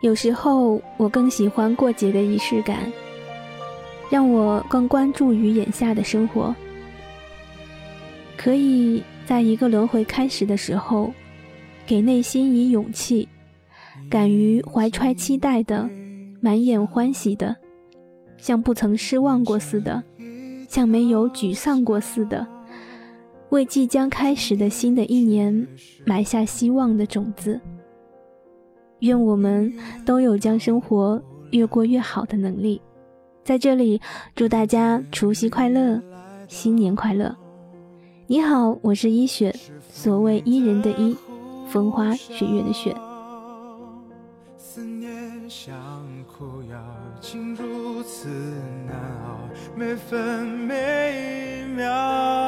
有时候我更喜欢过节的仪式感，让我更关注于眼下的生活。可以在一个轮回开始的时候，给内心以勇气，敢于怀揣期待的，满眼欢喜的，像不曾失望过似的，像没有沮丧过似的，为即将开始的新的一年埋下希望的种子。愿我们都有将生活越过越好的能力。在这里，祝大家除夕快乐，新年快乐！你好，我是一雪，所谓伊人的伊，风花雪月的雪。思念像苦药，竟如此难熬，每分每秒。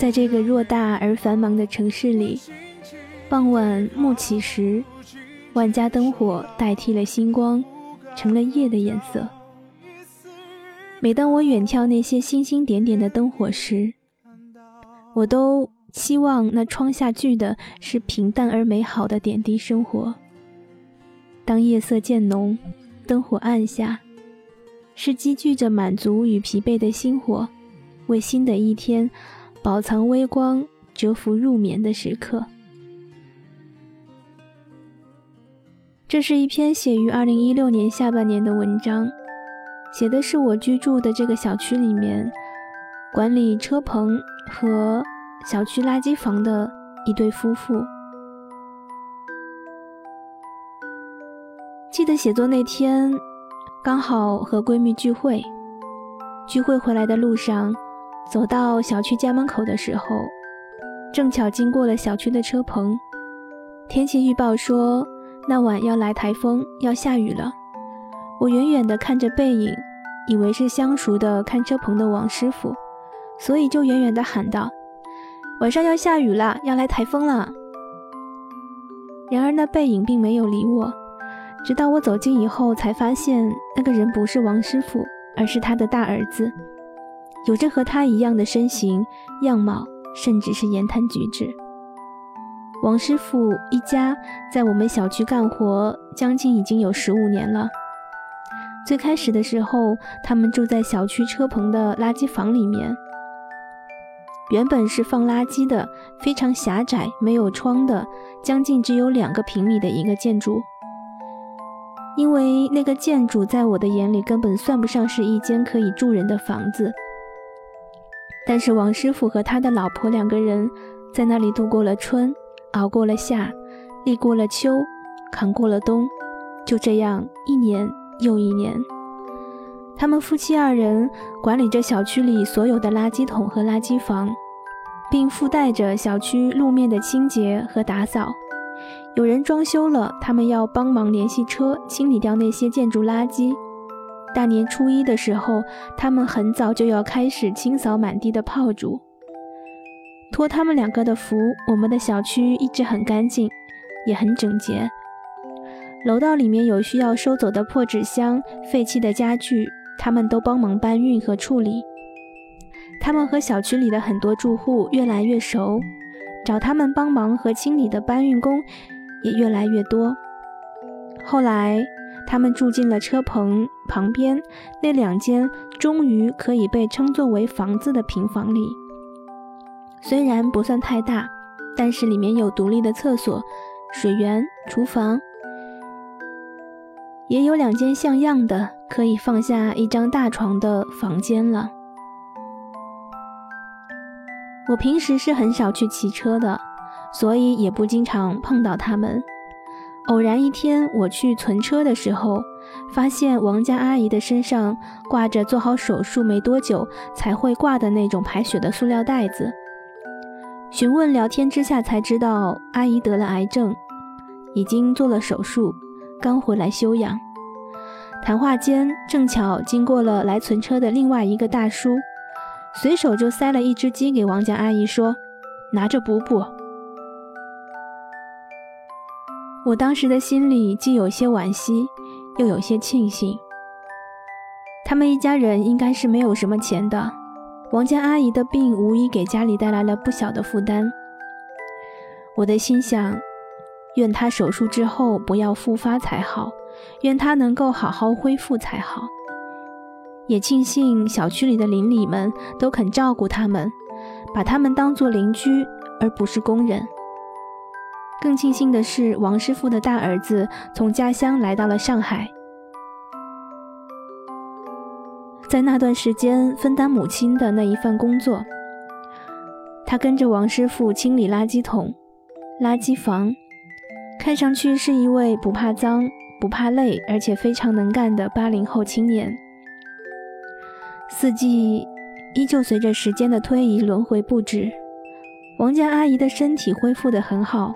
在这个偌大而繁忙的城市里，傍晚暮起时，万家灯火代替了星光，成了夜的颜色。每当我远眺那些星星点点的灯火时，我都希望那窗下聚的是平淡而美好的点滴生活。当夜色渐浓，灯火暗下，是积聚着满足与疲惫的星火，为新的一天。饱藏微光，蛰伏入眠的时刻。这是一篇写于二零一六年下半年的文章，写的是我居住的这个小区里面管理车棚和小区垃圾房的一对夫妇。记得写作那天，刚好和闺蜜聚会，聚会回来的路上。走到小区家门口的时候，正巧经过了小区的车棚。天气预报说那晚要来台风，要下雨了。我远远地看着背影，以为是相熟的看车棚的王师傅，所以就远远地喊道：“晚上要下雨了，要来台风了。”然而那背影并没有理我，直到我走近以后，才发现那个人不是王师傅，而是他的大儿子。有着和他一样的身形、样貌，甚至是言谈举止。王师傅一家在我们小区干活，将近已经有十五年了。最开始的时候，他们住在小区车棚的垃圾房里面，原本是放垃圾的，非常狭窄、没有窗的，将近只有两个平米的一个建筑。因为那个建筑在我的眼里根本算不上是一间可以住人的房子。但是王师傅和他的老婆两个人在那里度过了春，熬过了夏，立过了秋，扛过了冬，就这样一年又一年。他们夫妻二人管理着小区里所有的垃圾桶和垃圾房，并附带着小区路面的清洁和打扫。有人装修了，他们要帮忙联系车清理掉那些建筑垃圾。大年初一的时候，他们很早就要开始清扫满地的炮竹。托他们两个的福，我们的小区一直很干净，也很整洁。楼道里面有需要收走的破纸箱、废弃的家具，他们都帮忙搬运和处理。他们和小区里的很多住户越来越熟，找他们帮忙和清理的搬运工也越来越多。后来。他们住进了车棚旁边那两间终于可以被称作为房子的平房里。虽然不算太大，但是里面有独立的厕所、水源、厨房，也有两间像样的可以放下一张大床的房间了。我平时是很少去骑车的，所以也不经常碰到他们。偶然一天，我去存车的时候，发现王家阿姨的身上挂着做好手术没多久才会挂的那种排血的塑料袋子。询问聊天之下才知道，阿姨得了癌症，已经做了手术，刚回来休养。谈话间，正巧经过了来存车的另外一个大叔，随手就塞了一只鸡给王家阿姨，说：“拿着补补。”我当时的心里既有些惋惜，又有些庆幸。他们一家人应该是没有什么钱的。王家阿姨的病无疑给家里带来了不小的负担。我的心想，愿她手术之后不要复发才好，愿她能够好好恢复才好。也庆幸小区里的邻里们都肯照顾他们，把他们当做邻居而不是工人。更庆幸的是，王师傅的大儿子从家乡来到了上海，在那段时间分担母亲的那一份工作。他跟着王师傅清理垃圾桶、垃圾房，看上去是一位不怕脏、不怕累，而且非常能干的八零后青年。四季依旧随着时间的推移轮回不止，王家阿姨的身体恢复得很好。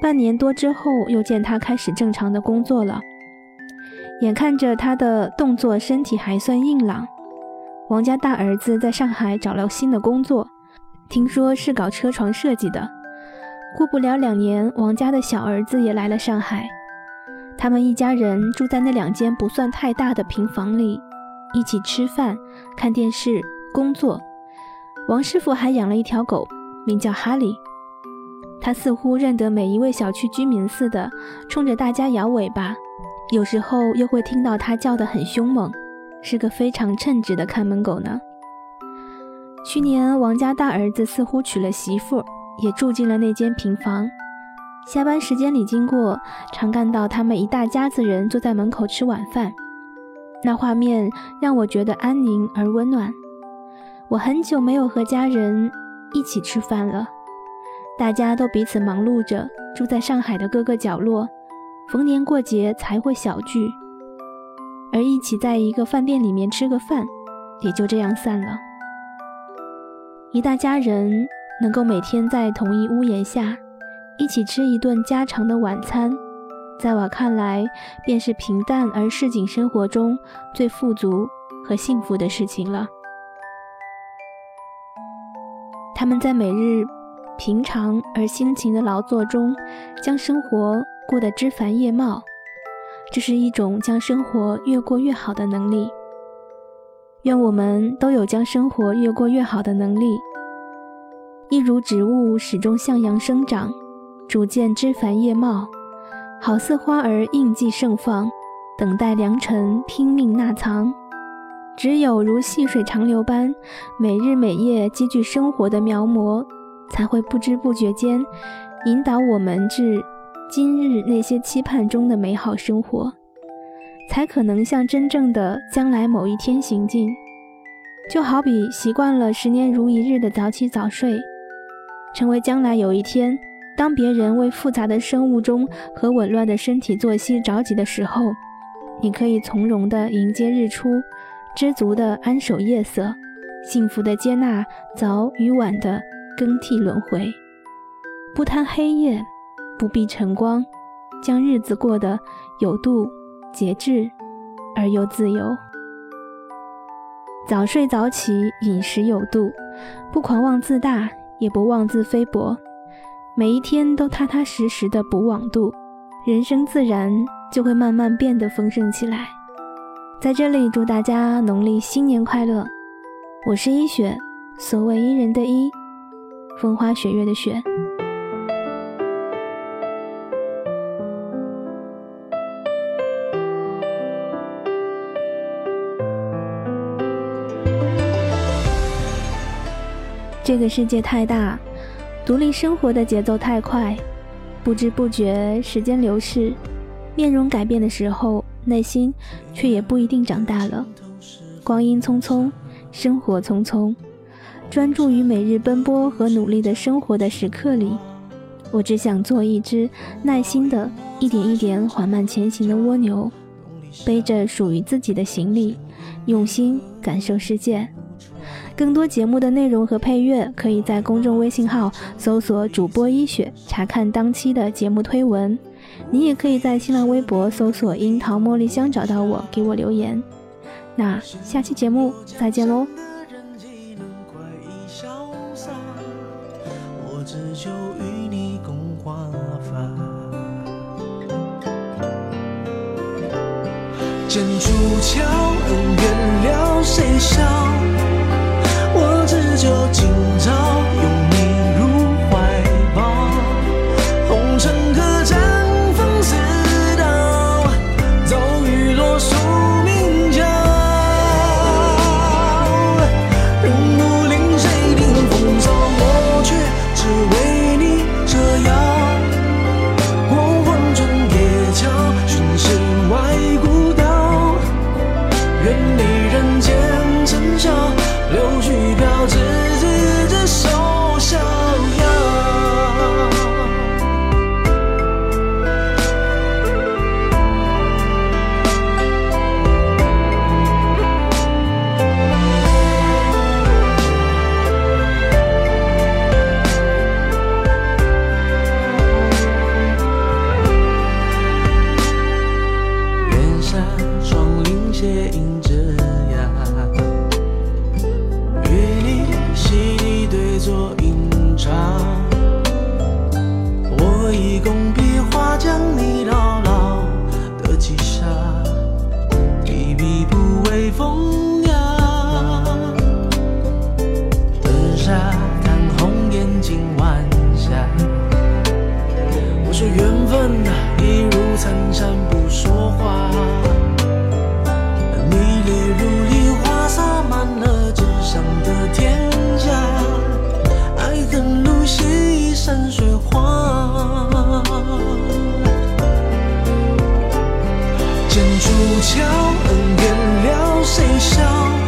半年多之后，又见他开始正常的工作了。眼看着他的动作、身体还算硬朗，王家大儿子在上海找了新的工作，听说是搞车床设计的。过不了两年，王家的小儿子也来了上海，他们一家人住在那两间不算太大的平房里，一起吃饭、看电视、工作。王师傅还养了一条狗，名叫哈利。他似乎认得每一位小区居民似的，冲着大家摇尾巴，有时候又会听到他叫得很凶猛，是个非常称职的看门狗呢。去年王家大儿子似乎娶了媳妇，也住进了那间平房。下班时间里经过，常看到他们一大家子人坐在门口吃晚饭，那画面让我觉得安宁而温暖。我很久没有和家人一起吃饭了。大家都彼此忙碌着，住在上海的各个角落，逢年过节才会小聚，而一起在一个饭店里面吃个饭，也就这样散了。一大家人能够每天在同一屋檐下，一起吃一顿家常的晚餐，在我看来，便是平淡而市井生活中最富足和幸福的事情了。他们在每日。平常而辛勤的劳作中，将生活过得枝繁叶茂，这是一种将生活越过越好的能力。愿我们都有将生活越过越好的能力，一如植物始终向阳生长，逐渐枝繁叶茂，好似花儿应季盛放，等待良辰拼命纳藏。只有如细水长流般，每日每夜积聚生活的描摹。才会不知不觉间引导我们至今日那些期盼中的美好生活，才可能向真正的将来某一天行进。就好比习惯了十年如一日的早起早睡，成为将来有一天，当别人为复杂的生物钟和紊乱的身体作息着急的时候，你可以从容地迎接日出，知足地安守夜色，幸福地接纳早与晚的。更替轮回，不贪黑夜，不避晨光，将日子过得有度、节制而又自由。早睡早起，饮食有度，不狂妄自大，也不妄自菲薄。每一天都踏踏实实的补网度，人生自然就会慢慢变得丰盛起来。在这里，祝大家农历新年快乐！我是一雪，所谓伊人的伊。风花雪月的雪。这个世界太大，独立生活的节奏太快，不知不觉时间流逝，面容改变的时候，内心却也不一定长大了。光阴匆匆，生活匆匆。专注于每日奔波和努力的生活的时刻里，我只想做一只耐心的、一点一点缓慢前行的蜗牛，背着属于自己的行李，用心感受世界。更多节目的内容和配乐，可以在公众微信号搜索“主播一雪”查看当期的节目推文。你也可以在新浪微博搜索“樱桃茉莉香”找到我，给我留言。那下期节目再见喽。剑出鞘恩怨了谁笑？我只求今朝拥你入怀抱。红尘客栈风似刀骤雨落宿命敲任武林谁领风骚我却只为你折腰出鞘，恩怨了，谁笑？